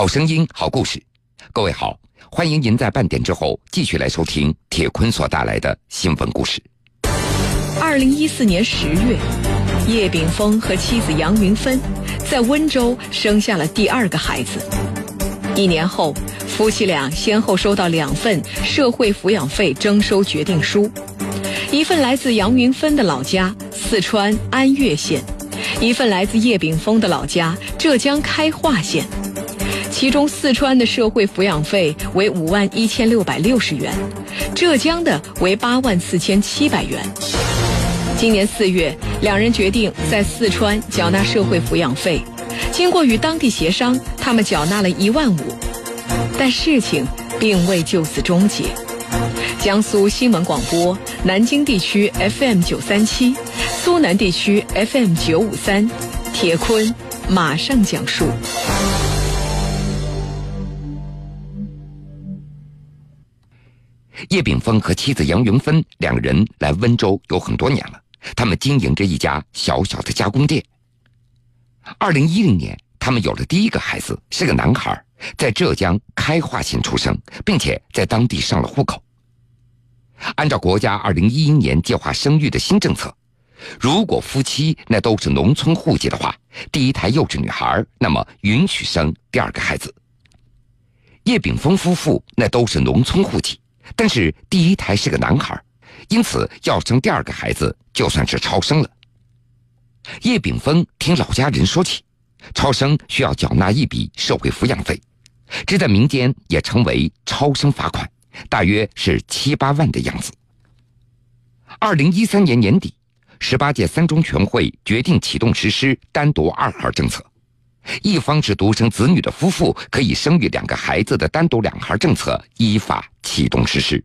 好声音，好故事。各位好，欢迎您在半点之后继续来收听铁坤所带来的新闻故事。二零一四年十月，叶炳峰和妻子杨云芬在温州生下了第二个孩子。一年后，夫妻俩先后收到两份社会抚养费征收决定书，一份来自杨云芬的老家四川安岳县，一份来自叶炳峰的老家浙江开化县。其中，四川的社会抚养费为五万一千六百六十元，浙江的为八万四千七百元。今年四月，两人决定在四川缴纳社会抚养费。经过与当地协商，他们缴纳了一万五，但事情并未就此终结。江苏新闻广播南京地区 FM 九三七，苏南地区 FM 九五三，铁坤马上讲述。叶炳峰和妻子杨云芬两个人来温州有很多年了，他们经营着一家小小的加工店。二零一零年，他们有了第一个孩子，是个男孩，在浙江开化县出生，并且在当地上了户口。按照国家二零一一年计划生育的新政策，如果夫妻那都是农村户籍的话，第一胎又是女孩，那么允许生第二个孩子。叶炳峰夫妇那都是农村户籍。但是第一胎是个男孩，因此要生第二个孩子就算是超生了。叶炳峰听老家人说起，超生需要缴纳一笔社会抚养费，这在民间也称为超生罚款，大约是七八万的样子。二零一三年年底，十八届三中全会决定启动实施单独二孩政策。一方是独生子女的夫妇可以生育两个孩子的单独两孩政策依法启动实施，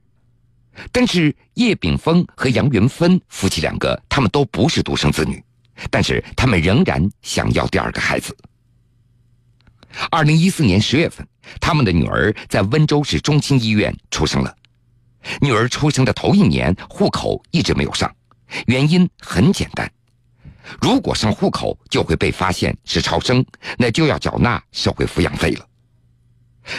但是叶炳峰和杨云芬夫妻两个他们都不是独生子女，但是他们仍然想要第二个孩子。二零一四年十月份，他们的女儿在温州市中心医院出生了。女儿出生的头一年，户口一直没有上，原因很简单。如果上户口就会被发现是超生，那就要缴纳社会抚养费了。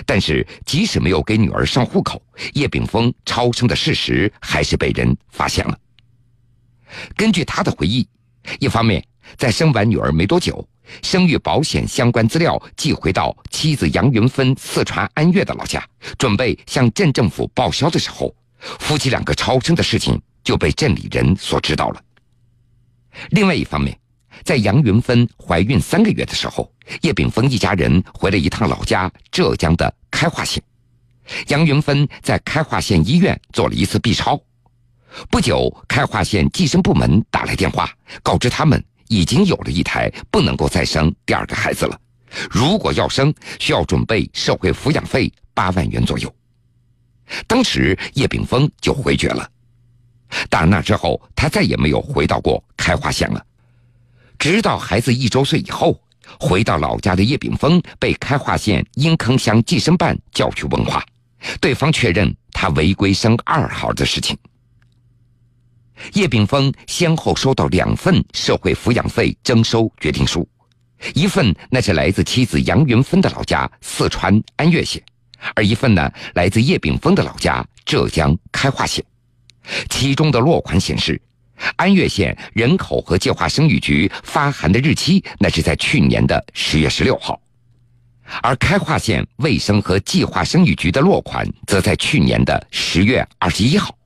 但是即使没有给女儿上户口，叶炳峰超生的事实还是被人发现了。根据他的回忆，一方面在生完女儿没多久，生育保险相关资料寄回到妻子杨云芬四川安岳的老家，准备向镇政府报销的时候，夫妻两个超生的事情就被镇里人所知道了。另外一方面，在杨云芬怀孕三个月的时候，叶炳峰一家人回了一趟老家浙江的开化县。杨云芬在开化县医院做了一次 B 超，不久，开化县计生部门打来电话，告知他们已经有了一胎，不能够再生第二个孩子了。如果要生，需要准备社会抚养费八万元左右。当时叶炳峰就回绝了。打那之后，他再也没有回到过开化县了。直到孩子一周岁以后，回到老家的叶炳峰被开化县阴坑乡计生办叫去问话，对方确认他违规生二孩的事情。叶炳峰先后收到两份社会抚养费征收决定书，一份那是来自妻子杨云芬的老家四川安岳县，而一份呢来自叶炳峰的老家浙江开化县。其中的落款显示，安岳县人口和计划生育局发函的日期那是在去年的十月十六号，而开化县卫生和计划生育局的落款则在去年的十月二十一号。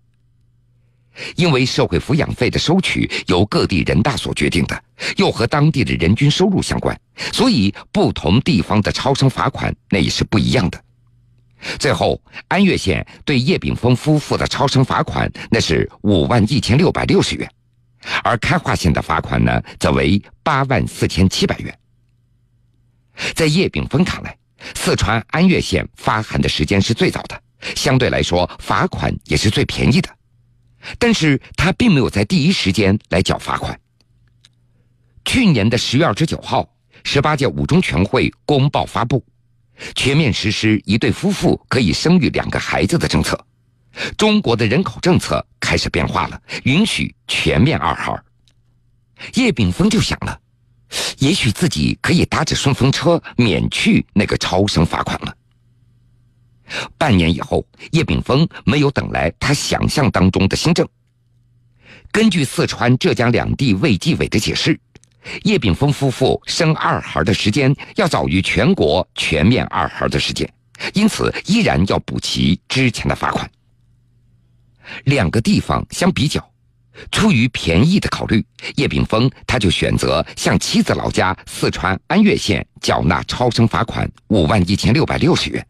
因为社会抚养费的收取由各地人大所决定的，又和当地的人均收入相关，所以不同地方的超生罚款那也是不一样的。最后，安岳县对叶炳峰夫妇的超生罚款那是五万一千六百六十元，而开化县的罚款呢则为八万四千七百元。在叶炳峰看来，四川安岳县发函的时间是最早的，相对来说罚款也是最便宜的，但是他并没有在第一时间来缴罚款。去年的十月二十九号，十八届五中全会公报发布。全面实施一对夫妇可以生育两个孩子的政策，中国的人口政策开始变化了，允许全面二孩。叶炳峰就想了，也许自己可以搭着顺风车免去那个超生罚款了。半年以后，叶炳峰没有等来他想象当中的新政。根据四川、浙江两地卫计委的解释，叶炳峰夫妇生二孩的时间要早于全国全面二孩的时间，因此依然要补齐之前的罚款。两个地方相比较，出于便宜的考虑，叶炳峰他就选择向妻子老家四川安岳县缴纳超生罚款五万一千六百六十元。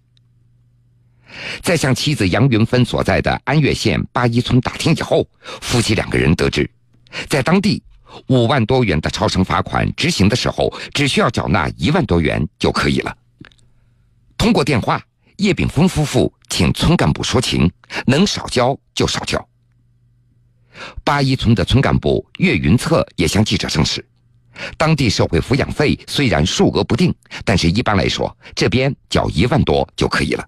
在向妻子杨云芬所在的安岳县八一村打听以后，夫妻两个人得知，在当地五万多元的超生罚款执行的时候，只需要缴纳一万多元就可以了。通过电话，叶炳峰夫妇请村干部说情，能少交就少交。八一村的村干部岳云策也向记者证实，当地社会抚养费虽然数额不定，但是一般来说，这边缴一万多就可以了。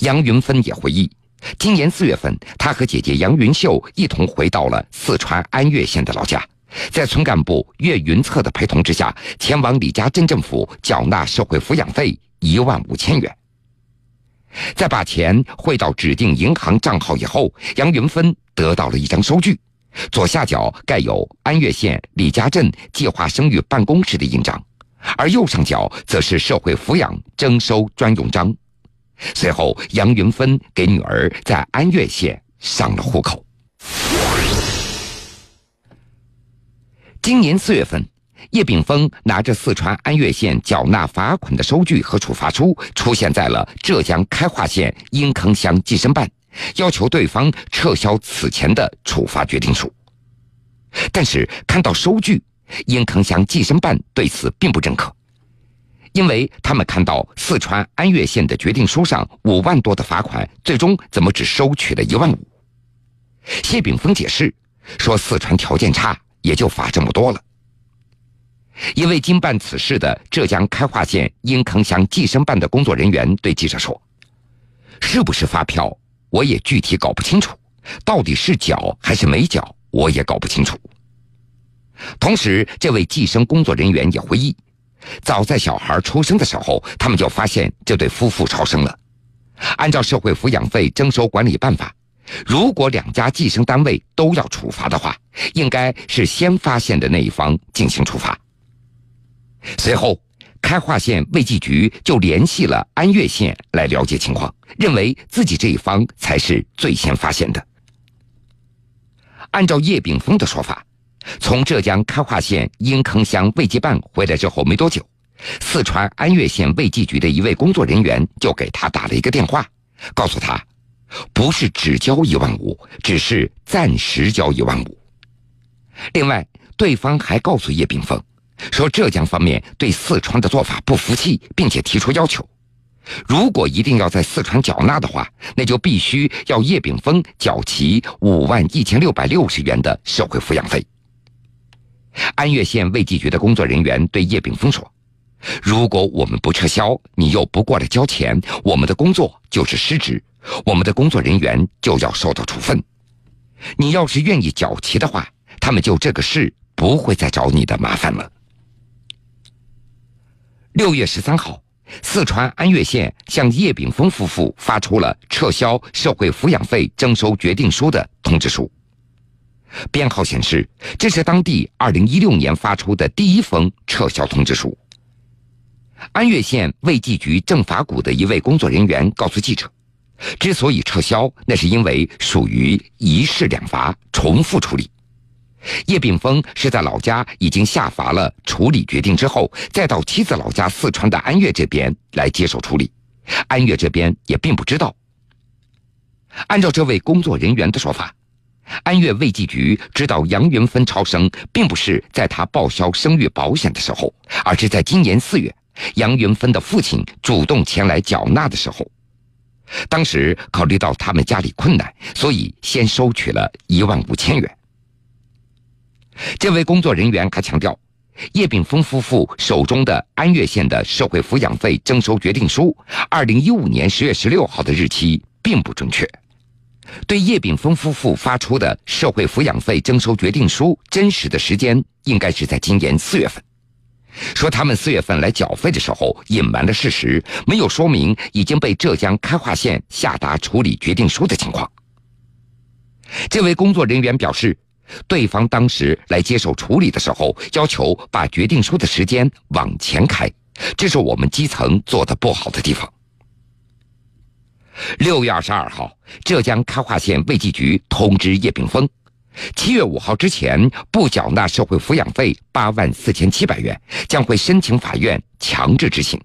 杨云芬也回忆，今年四月份，她和姐姐杨云秀一同回到了四川安岳县的老家，在村干部岳云策的陪同之下，前往李家镇政府缴纳社会抚养费一万五千元。在把钱汇到指定银行账号以后，杨云芬得到了一张收据，左下角盖有安岳县李家镇计划生育办公室的印章，而右上角则是社会抚养征收专用章。随后，杨云芬给女儿在安岳县上了户口。今年四月份，叶炳峰拿着四川安岳县缴纳罚款的收据和处罚书，出现在了浙江开化县阴坑乡计生办，要求对方撤销此前的处罚决定书。但是看到收据，阴坑乡计生办对此并不认可。因为他们看到四川安岳县的决定书上五万多的罚款，最终怎么只收取了一万五？谢炳峰解释说，四川条件差，也就罚这么多了。一位经办此事的浙江开化县阴坑乡计生办的工作人员对记者说：“是不是发票，我也具体搞不清楚，到底是缴还是没缴，我也搞不清楚。”同时，这位计生工作人员也回忆。早在小孩出生的时候，他们就发现这对夫妇超生了。按照社会抚养费征收管理办法，如果两家计生单位都要处罚的话，应该是先发现的那一方进行处罚。随后，开化县卫计局就联系了安岳县来了解情况，认为自己这一方才是最先发现的。按照叶炳峰的说法。从浙江开化县阴坑乡卫计办回来之后没多久，四川安岳县卫计局的一位工作人员就给他打了一个电话，告诉他，不是只交一万五，只是暂时交一万五。另外，对方还告诉叶炳峰，说浙江方面对四川的做法不服气，并且提出要求，如果一定要在四川缴纳的话，那就必须要叶炳峰缴齐五万一千六百六十元的社会抚养费。安岳县卫计局的工作人员对叶炳峰说：“如果我们不撤销，你又不过来交钱，我们的工作就是失职，我们的工作人员就要受到处分。你要是愿意缴齐的话，他们就这个事不会再找你的麻烦了。”六月十三号，四川安岳县向叶炳峰夫妇发出了撤销社会抚养费征收决定书的通知书。编号显示，这是当地二零一六年发出的第一封撤销通知书。安岳县卫计局政法股的一位工作人员告诉记者，之所以撤销，那是因为属于一事两罚，重复处理。叶炳峰是在老家已经下发了处理决定之后，再到妻子老家四川的安岳这边来接受处理，安岳这边也并不知道。按照这位工作人员的说法。安岳卫计局知道杨云芬超生，并不是在他报销生育保险的时候，而是在今年四月，杨云芬的父亲主动前来缴纳的时候。当时考虑到他们家里困难，所以先收取了一万五千元。这位工作人员还强调，叶炳峰夫妇手中的安岳县的社会抚养费征收决定书，二零一五年十月十六号的日期并不准确。对叶炳峰夫妇发出的社会抚养费征收决定书真实的时间应该是在今年四月份，说他们四月份来缴费的时候隐瞒了事实，没有说明已经被浙江开化县下达处理决定书的情况。这位工作人员表示，对方当时来接受处理的时候，要求把决定书的时间往前开，这是我们基层做的不好的地方。六月二十二号，浙江开化县卫计局通知叶炳峰，七月五号之前不缴纳社会抚养费八万四千七百元，将会申请法院强制执行。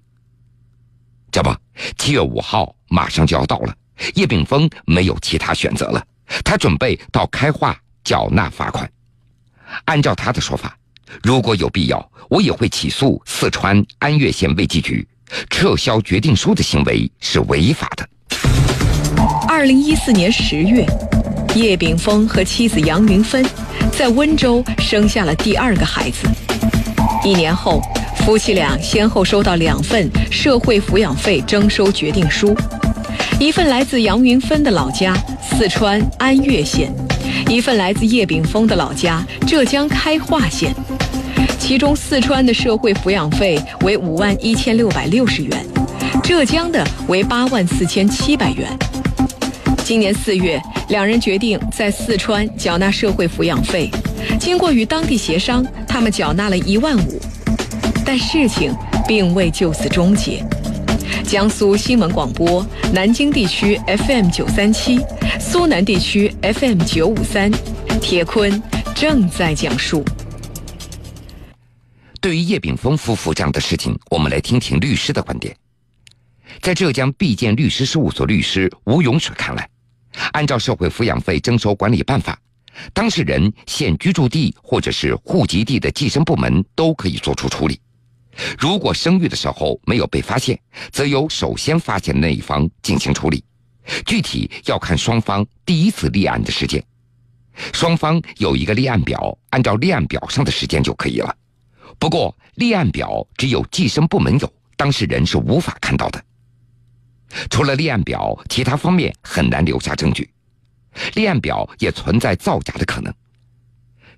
这不，七月五号马上就要到了，叶炳峰没有其他选择了，他准备到开化缴纳罚款。按照他的说法，如果有必要，我也会起诉四川安岳县卫计局，撤销决定书的行为是违法的。二零一四年十月，叶炳峰和妻子杨云芬在温州生下了第二个孩子。一年后，夫妻俩先后收到两份社会抚养费征收决定书，一份来自杨云芬的老家四川安岳县，一份来自叶炳峰的老家浙江开化县。其中，四川的社会抚养费为五万一千六百六十元，浙江的为八万四千七百元。今年四月，两人决定在四川缴纳社会抚养费。经过与当地协商，他们缴纳了一万五。但事情并未就此终结。江苏新闻广播南京地区 FM 九三七，苏南地区 FM 九五三，铁坤正在讲述。对于叶炳峰夫妇这样的事情，我们来听听律师的观点。在浙江毕建律师事务所律师吴永水看来。按照社会抚养费征收管理办法，当事人现居住地或者是户籍地的计生部门都可以作出处理。如果生育的时候没有被发现，则由首先发现的那一方进行处理。具体要看双方第一次立案的时间。双方有一个立案表，按照立案表上的时间就可以了。不过，立案表只有计生部门有，当事人是无法看到的。除了立案表，其他方面很难留下证据。立案表也存在造假的可能。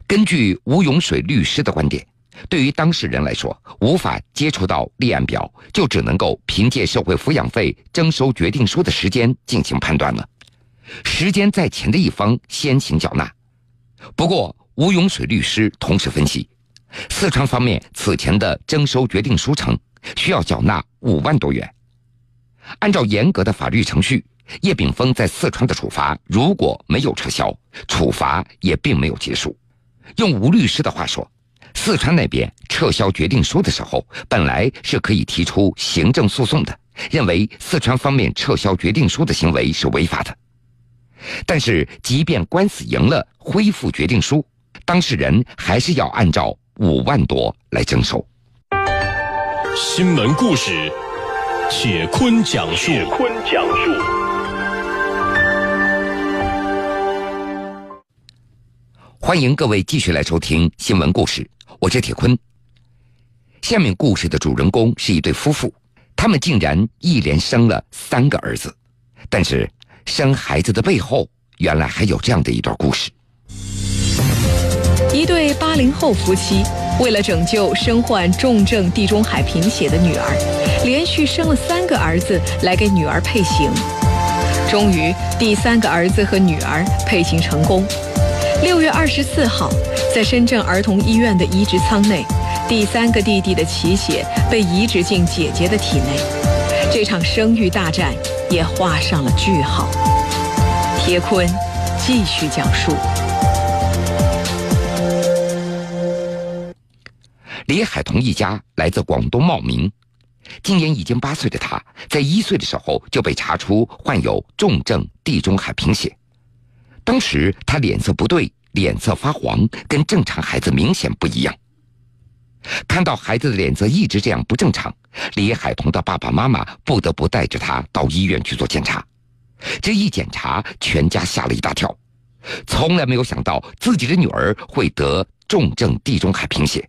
根据吴永水律师的观点，对于当事人来说，无法接触到立案表，就只能够凭借社会抚养费征收决定书的时间进行判断了。时间在前的一方先行缴纳。不过，吴永水律师同时分析，四川方面此前的征收决定书称需要缴纳五万多元。按照严格的法律程序，叶炳峰在四川的处罚如果没有撤销，处罚也并没有结束。用吴律师的话说，四川那边撤销决定书的时候，本来是可以提出行政诉讼的，认为四川方面撤销决定书的行为是违法的。但是，即便官司赢了，恢复决定书，当事人还是要按照五万多来征收。新闻故事。铁坤讲述。铁坤讲述。欢迎各位继续来收听新闻故事，我是铁坤。下面故事的主人公是一对夫妇，他们竟然一连生了三个儿子，但是生孩子的背后，原来还有这样的一段故事。一对八零后夫妻，为了拯救身患重症地中海贫血的女儿。连续生了三个儿子来给女儿配型，终于第三个儿子和女儿配型成功。六月二十四号，在深圳儿童医院的移植舱内，第三个弟弟的脐血被移植进姐姐的体内，这场生育大战也画上了句号。铁坤继续讲述：李海彤一家来自广东茂名。今年已经八岁的他，在一岁的时候就被查出患有重症地中海贫血。当时他脸色不对，脸色发黄，跟正常孩子明显不一样。看到孩子的脸色一直这样不正常，李海彤的爸爸妈妈不得不带着他到医院去做检查。这一检查，全家吓了一大跳，从来没有想到自己的女儿会得重症地中海贫血。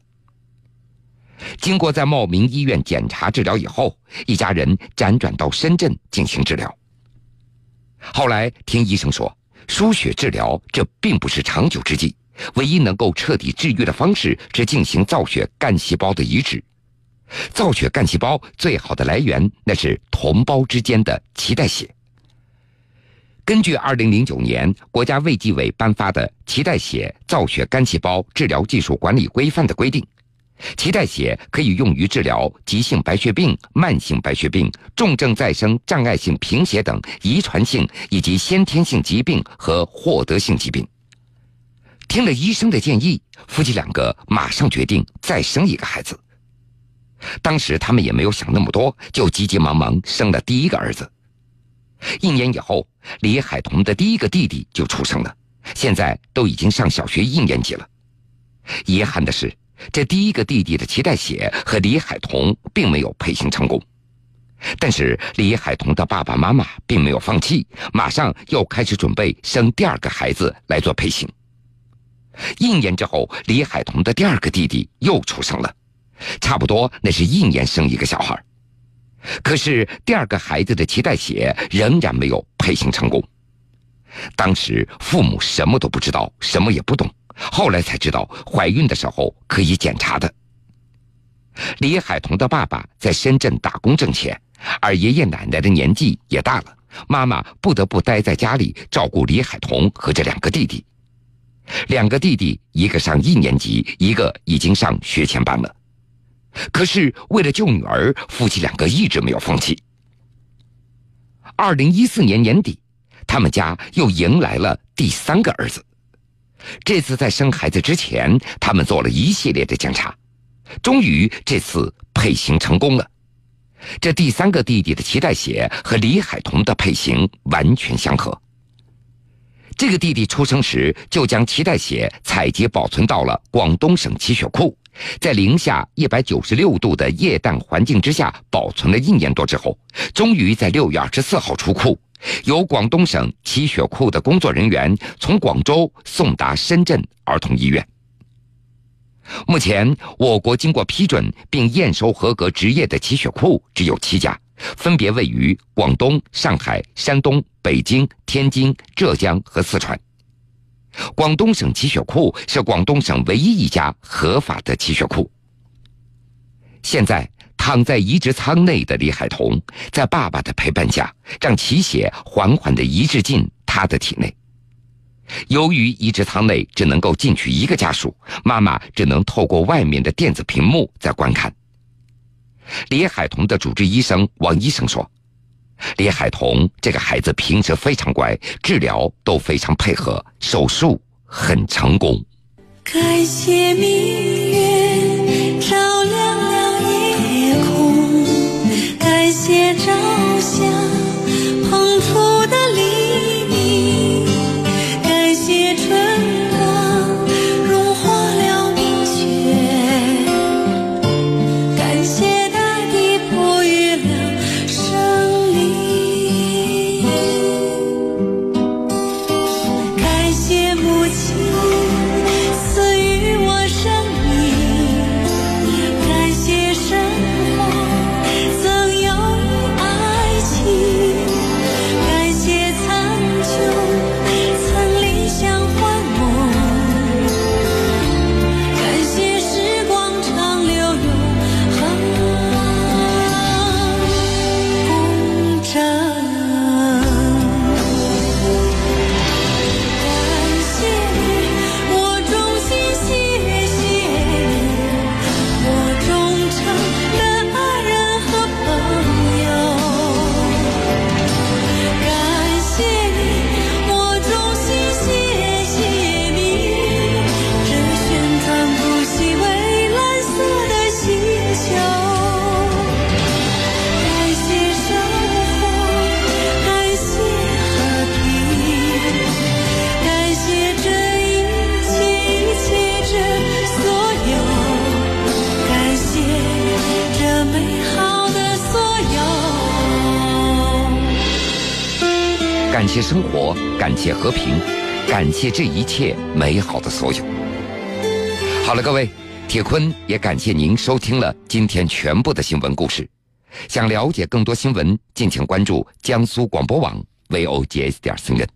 经过在茂名医院检查治疗以后，一家人辗转到深圳进行治疗。后来听医生说，输血治疗这并不是长久之计，唯一能够彻底治愈的方式是进行造血干细胞的移植。造血干细胞最好的来源那是同胞之间的脐带血。根据2009年国家卫计委颁发的《脐带血造血干细胞治疗技术管理规范》的规定，脐带血可以用于治疗急性白血病、慢性白血病、重症再生障碍性贫血等遗传性以及先天性疾病和获得性疾病。听了医生的建议，夫妻两个马上决定再生一个孩子。当时他们也没有想那么多，就急急忙忙生了第一个儿子。一年以后，李海彤的第一个弟弟就出生了，现在都已经上小学一年级了。遗憾的是，这第一个弟弟的脐带血和李海彤并没有配型成功。但是李海彤的爸爸妈妈并没有放弃，马上又开始准备生第二个孩子来做配型。一年之后，李海彤的第二个弟弟又出生了，差不多那是一年生一个小孩。可是第二个孩子的脐带血仍然没有配型成功。当时父母什么都不知道，什么也不懂。后来才知道，怀孕的时候可以检查的。李海彤的爸爸在深圳打工挣钱，而爷爷奶奶的年纪也大了，妈妈不得不待在家里照顾李海彤和这两个弟弟。两个弟弟，一个上一年级，一个已经上学前班了。可是为了救女儿，夫妻两个一直没有放弃。二零一四年年底，他们家又迎来了第三个儿子。这次在生孩子之前，他们做了一系列的检查，终于这次配型成功了。这第三个弟弟的脐带血和李海彤的配型完全相合。这个弟弟出生时就将脐带血采集保存到了广东省脐血库。在零下一百九十六度的液氮环境之下保存了一年多之后，终于在六月二十四号出库，由广东省脐血库的工作人员从广州送达深圳儿童医院。目前，我国经过批准并验收合格执业的脐血库只有七家，分别位于广东、上海、山东、北京、天津、浙江和四川。广东省脐血库是广东省唯一一家合法的脐血库。现在躺在移植舱内的李海彤，在爸爸的陪伴下，让脐血缓缓地移植进他的体内。由于移植舱内只能够进去一个家属，妈妈只能透过外面的电子屏幕在观看。李海彤的主治医生王医生说。李海彤这个孩子平时非常乖，治疗都非常配合，手术很成功。感谢命生活，感谢和平，感谢这一切美好的所有。好了，各位，铁坤也感谢您收听了今天全部的新闻故事。想了解更多新闻，敬请关注江苏广播网 vogs 点 cn。